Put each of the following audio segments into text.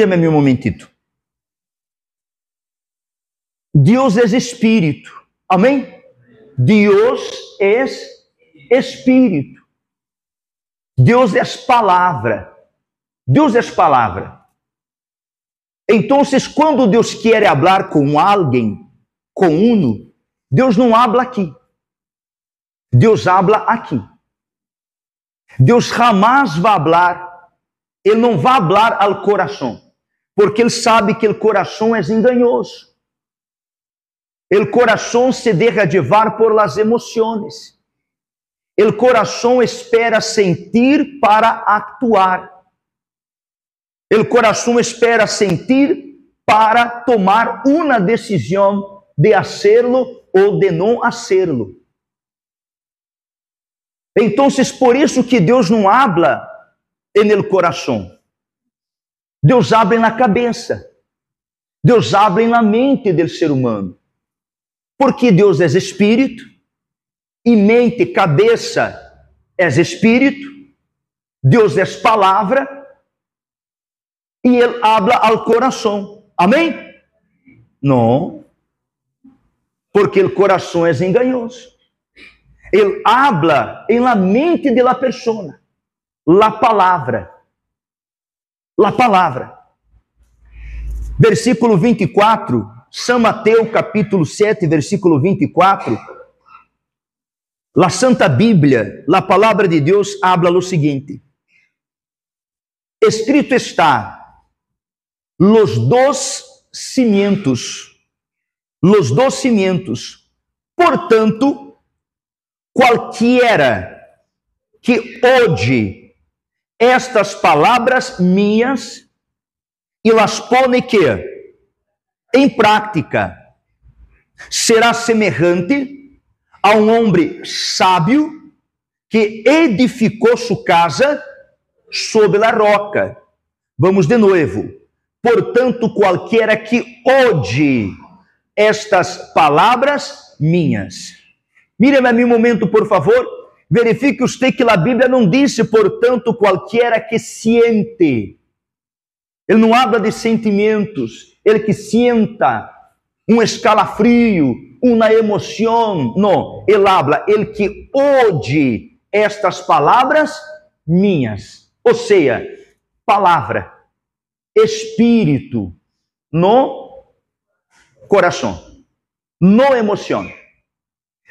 Dê-me um momentito. Deus é espírito. Amém? Deus é espírito. Deus é palavra. Deus é palavra. Então, quando Deus quer falar com alguém, com uno, Deus não habla aqui. Deus habla aqui. Deus jamais vai falar, Ele não vai falar ao coração, porque Ele sabe que o coração é enganoso. O coração se deja llevar por las emociones. O coração espera sentir para actuar. O coração espera sentir para tomar uma decisão de hacerlo ou de não hacerlo. Então, por isso que Deus não habla en el coração. Deus habla na cabeça. Deus habla na mente do ser humano. Porque Deus é espírito e mente, cabeça é espírito. Deus é palavra e ele habla ao coração. Amém? Não. Porque o coração é enganoso. Ele habla em la mente de la persona. La palavra. La palavra. Versículo 24, São Mateus capítulo 7, versículo 24. La Santa Bíblia, la palavra de Deus habla o seguinte: Escrito está, los dos cimientos, los dos cimientos. Portanto, qualquer que ode estas palavras minhas e las pone que em prática será semelhante a um homem sábio que edificou sua casa sobre a roca. Vamos de novo. Portanto, qualquer que ode estas palavras minhas. Mire a mim um momento, por favor. Verifique usted que a Bíblia não disse, portanto, qualquer que siente. Ele não habla de sentimentos. Ele que sienta um escalafrio, uma emoção. Não. Ele habla, ele que ode estas palavras minhas. Ou seja, palavra espírito no coração, no emoção.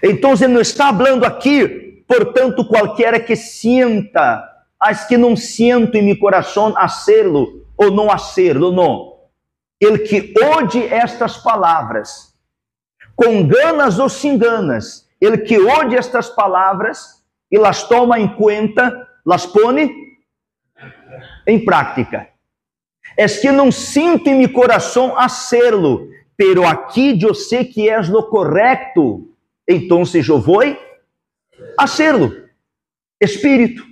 Então, ele não está falando aqui, portanto, qualquer que sinta, as que não sinto em meu coração a lo ou não a lo não. Ele que ode estas palavras, com ganas ou sem ganas, ele que ode estas palavras e las toma em conta, las pone em prática es que não sinto em meu coração hacerlo, pero aqui eu sei que és lo correto, então eu vou hacerlo. Espírito,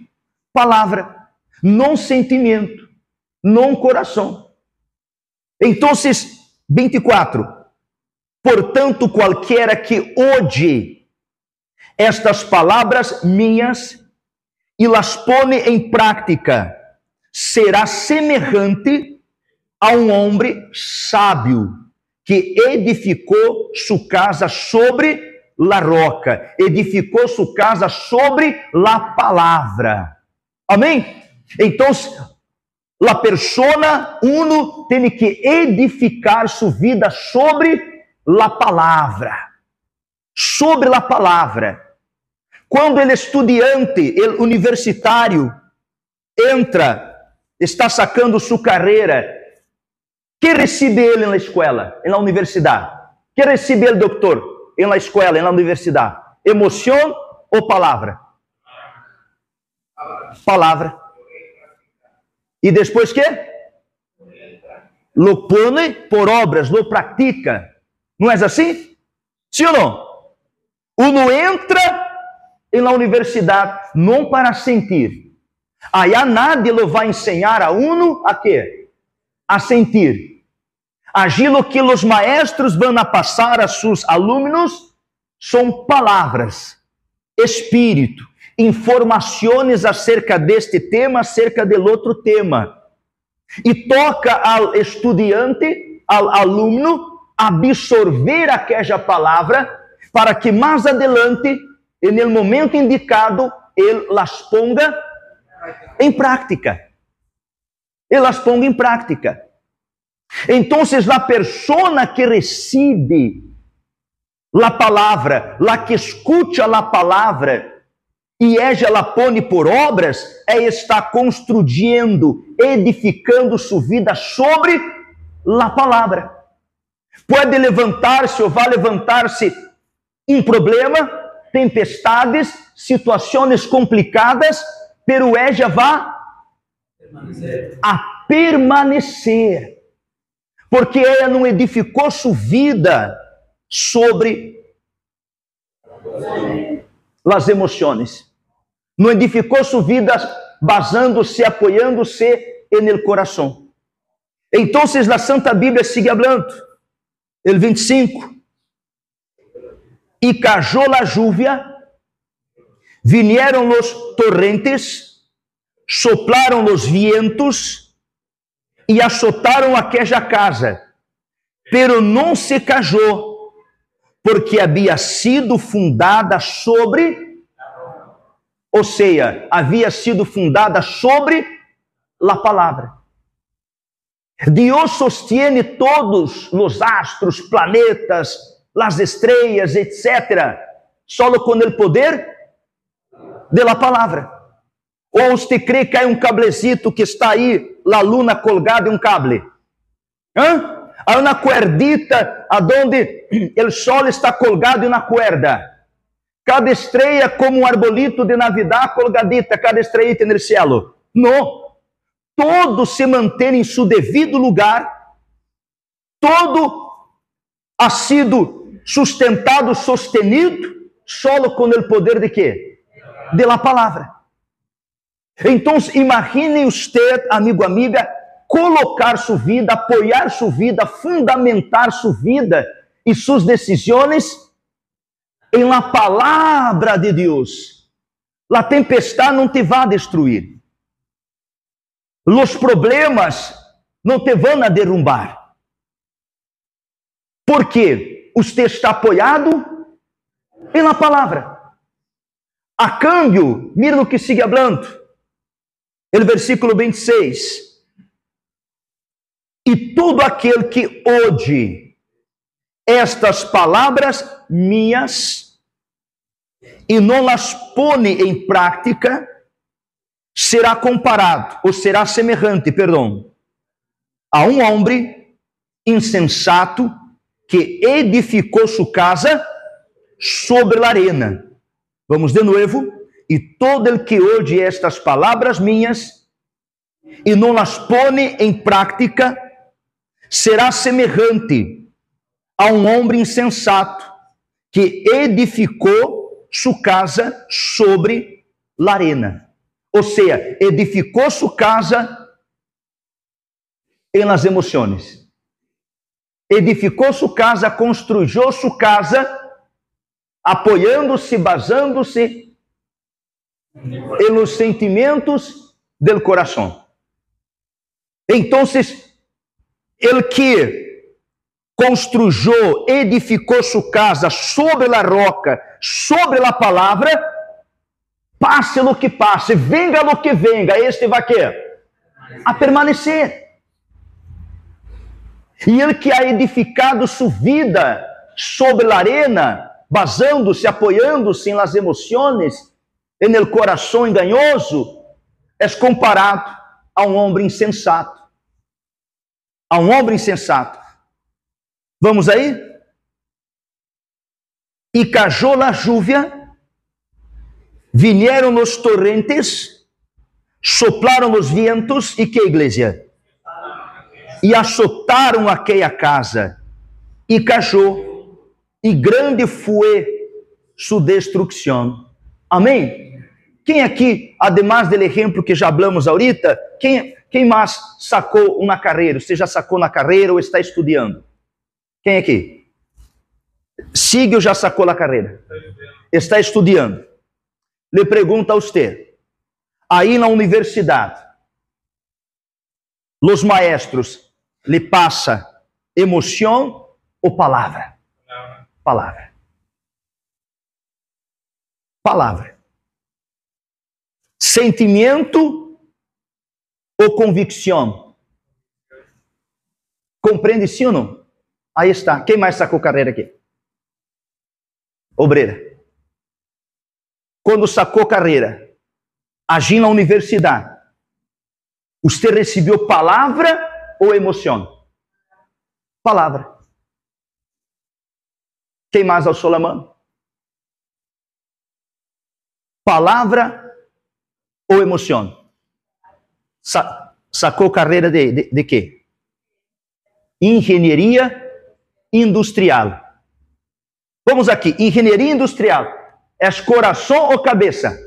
palavra, não sentimento, não coração. Então, 24. Portanto, qualquer que ode estas palavras minhas e las pone em prática, será semelhante a um homem sábio que edificou sua casa sobre la roca, edificou sua casa sobre la palavra. Amém? Então, la persona uno tem que edificar sua vida sobre la palavra. Sobre la palavra. Quando ele estudiante, ele universitário, entra, está sacando sua carreira, que recebe ele na escola, na universidade? Que recebe ele, doutor, na escola, na universidade? Emoção ou palavra? Palavra. E depois que? Lo pone por obras, lo pratica. Não é assim? Sim ou não? Uno entra na universidade não para sentir. Aí nadie lo vai ensinar a uno a quê? A sentir Aquilo que os maestros vão passar a seus alunos são palavras, espírito, informações acerca deste tema, acerca do outro tema. E toca ao estudante, ao aluno, absorver aquela palavra para que mais adelante, no momento indicado, ele las ponga em prática. Ele las ponga em prática. Então, a persona que recebe a palavra, la que escuta a palavra, e ella la pone por obras, é estar construindo, edificando sua vida sobre a palavra. Pode levantar-se ou vai levantar-se um problema, tempestades, situações complicadas, pero ella vai permanecer. a permanecer. Porque ela não edificou sua vida sobre as emoções. Não edificou sua vida basando-se, apoiando-se no coração. Então, a Santa Bíblia sigue hablando. El 25. E cajou a lluvia, vinieron os torrentes, soplaram os vientos e azotaram aquela casa, pero não se cajou porque havia sido fundada sobre, ou seja, havia sido fundada sobre a palavra. Deus sostiene todos os astros, planetas, as estrelas, etc., solo com o poder de la palavra. Ou você crê que há um cablecito que está aí, la luna colgada em um cable? Hã? Há uma cuerdita aonde o sol está colgado na cuerda. Cada estrela como um arbolito de Navidad colgadita, cada estrela no cielo. Não. Todo se mantém em seu devido lugar. Todo ha sido sustentado, sostenido, solo com o poder de quê? De la palavra. Então, imagine você, amigo, amiga, colocar sua vida, apoiar sua vida, fundamentar sua vida e suas decisões em la palavra de Deus. La tempestade não te vai destruir. Os problemas não te vão a derrumbar. Porque você está apoiado pela palavra. A câmbio, mira no que sigue hablando. El versículo 26 e todo aquele que ode estas palavras minhas e não las pone em prática, será comparado, ou será semelhante, perdão, a um homem insensato que edificou sua casa sobre a arena. Vamos de novo. E todo el que ode estas palavras minhas e não las pone em prática, será semelhante a um homem insensato que edificou sua casa sobre arena. Ou seja, edificou sua casa em las emoções. Edificou sua casa, construiu sua casa apoiando-se, basando-se em los sentimentos del coração. Então, ele que construiu, edificou sua casa sobre a roca, sobre a palavra, passe no que passe, venga no que venga, este vai que a permanecer. E ele que ha edificado sua vida sobre a arena, basando-se, apoiando-se em las emoções, en el coração engañoso, é comparado a um homem insensato a um homem insensato. Vamos aí? E cajou a lluvia, vieram os torrentes, soplaram os ventos, e que igreja? E açotaram aquela casa, e cajou, e grande foi sua destruição. Amém? Quem aqui, además do exemplo que já hablamos ahorita, quem, quem mais sacou uma carreira? Você já sacou na carreira ou está estudando? Quem aqui? Sigue ou já sacou na carreira? Está estudando. Le pergunta a você. Aí na universidade, los maestros lhe passa emoção ou palavra? Palavra. Palavra. Sentimento ou convicção? Compreende sim ou não? Aí está. Quem mais sacou carreira aqui? Obreira. Quando sacou carreira, agindo na universidade, você recebeu palavra ou emoção? Palavra. Quem mais alçou a mão? Palavra ou emoção? Sa sacou carreira de, de, de quê? Engenharia industrial. Vamos aqui, engenharia industrial. É coração ou cabeça?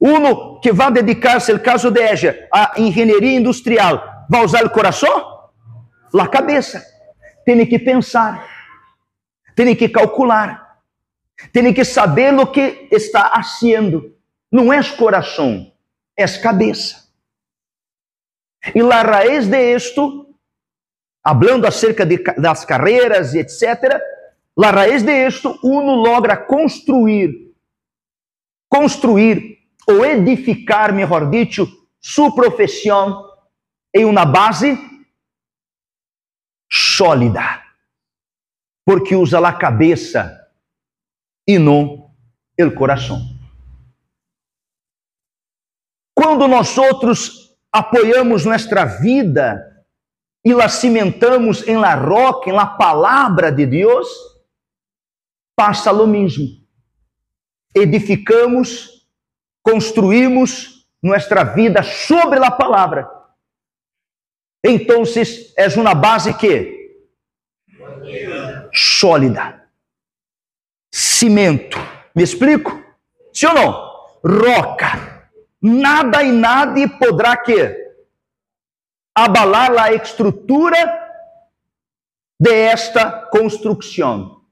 Uno que vai dedicar-se, no caso de ella, a engenharia industrial, vai usar o coração? La cabeça. Tem que pensar, tem que calcular, tem que saber o que está fazendo. Não é coração, é cabeça. E la raiz de esto, hablando acerca de, das carreiras e etc., la raiz de esto, uno logra construir, construir ou edificar, melhor dito, sua profissão em uma base sólida, porque usa a cabeça e não o coração. Quando nós outros apoiamos nossa vida e la cimentamos em la roca, em la palavra de Deus, passa lo mesmo. Edificamos construímos nossa vida sobre a palavra. Então, é uma base que sólida, cimento. Me explico? Sim ou não? Roca. Nada e nada poderá que abalar a estrutura de esta construção,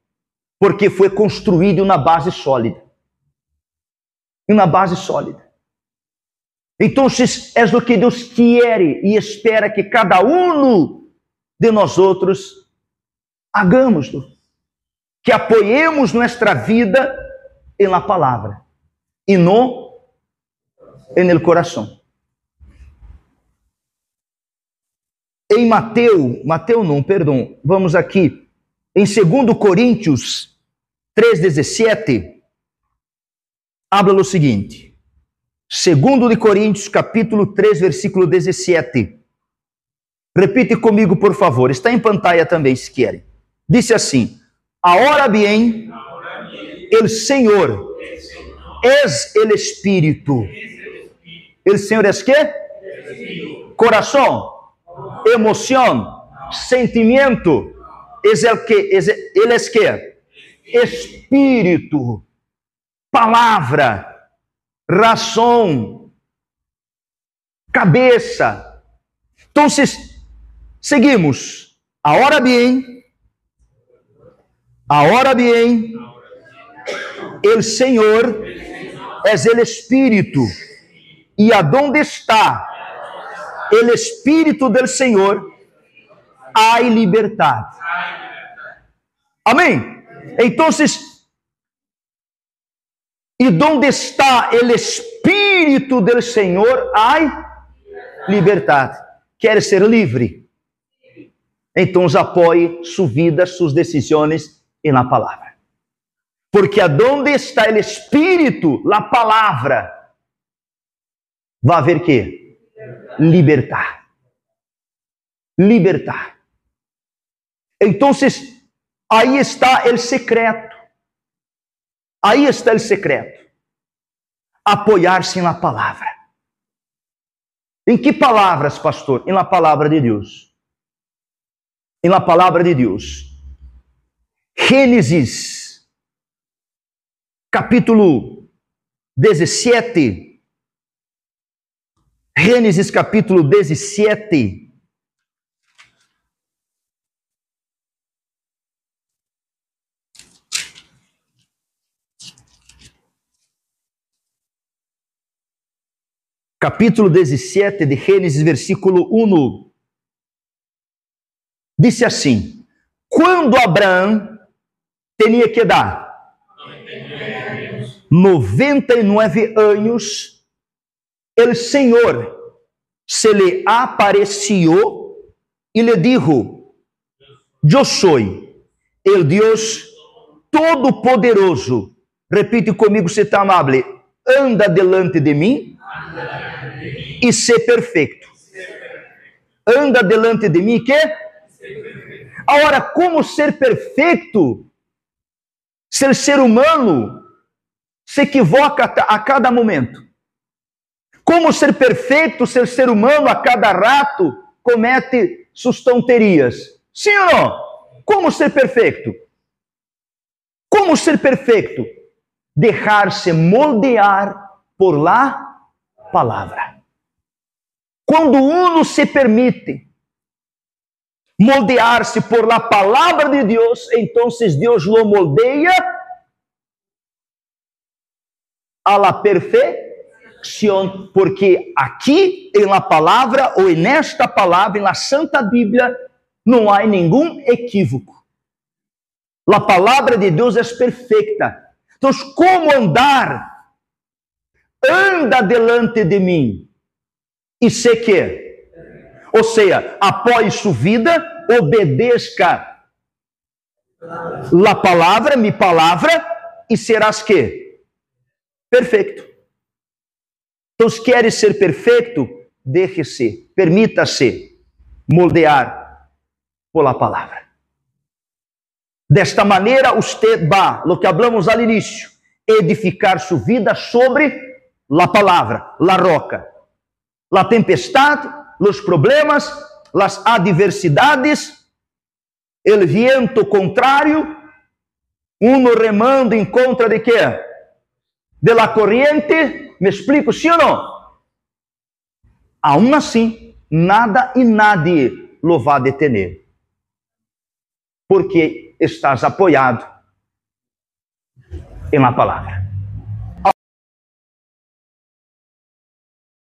porque foi construído na base sólida e uma base sólida. Então, é o que Deus quer e espera que cada um de nós outros hagamos, que apoiemos nossa vida em la palavra e não em el coração. Em Mateus, Mateus não, perdão, vamos aqui, em 2 Coríntios 3,17, habla o seguinte. Segundo de Coríntios, capítulo 3, versículo 17. Repite comigo, por favor. Está em pantalla também, se querem. Disse assim: Ahora bien, el Senhor es el Espírito. El Senhor es quê? Coração, emoção, sentimento. Es el que, ele es quê? Espírito palavra, ração, cabeça. Então, seguimos. Ahora bien, ahora bien, el Senhor es el Espírito. E aonde está el Espírito del Senhor, há liberdade. Amém? Então, e donde está o Espírito do Senhor, há liberdade. Quer ser livre? Então apoie sua vida, suas decisões e na palavra. Porque aonde está o Espírito, a palavra, vai haver que? Libertar. Libertar. Então, aí está o secreto. Aí está o secreto. Apoiar-se na palavra. Em que palavras, pastor? Em la palavra de Deus. Em la palavra de Deus. Gênesis, capítulo 17. Gênesis, capítulo 17. capítulo 17 de Gênesis, versículo 1. Disse assim: Quando Abraão tinha que dar 99 anos, o Senhor se lhe apareceu e lhe dijo: Eu sou o Deus Todo-Poderoso. Repite comigo, se está amável. Anda delante de mim e ser perfeito. Anda delante de mim que? Agora, como ser perfeito? Ser ser humano se equivoca a cada momento. Como ser perfeito, ser ser humano a cada rato comete suas tonterias. Sim ou não? Como ser perfeito? Como ser perfeito? Deixar-se moldear por lá palavra. Quando uno se permite moldear-se por la palavra de Deus, então Deus lo moldeia a la perfeição, porque aqui em la palavra ou nesta palavra, em la Santa Bíblia, não há nenhum equívoco. A palavra de Deus é perfeita. Então, como andar? Anda delante de mim e se que, ou seja, apoie sua vida, obedeça a palavra, minha palavra, e serás que? Perfeito. Então, se queres ser perfeito, deixe-se, permita-se moldear por la palavra. Desta maneira, usted va, lo que hablamos al inicio, edificar sua vida sobre la palavra, la roca. La tempestade, los problemas, las adversidades, el viento contrário, uno remando em contra de quê? De la corriente, me explico, sim ou não? Aún assim, nada e nadie lo va a detener. Porque estás apoiado em uma palavra.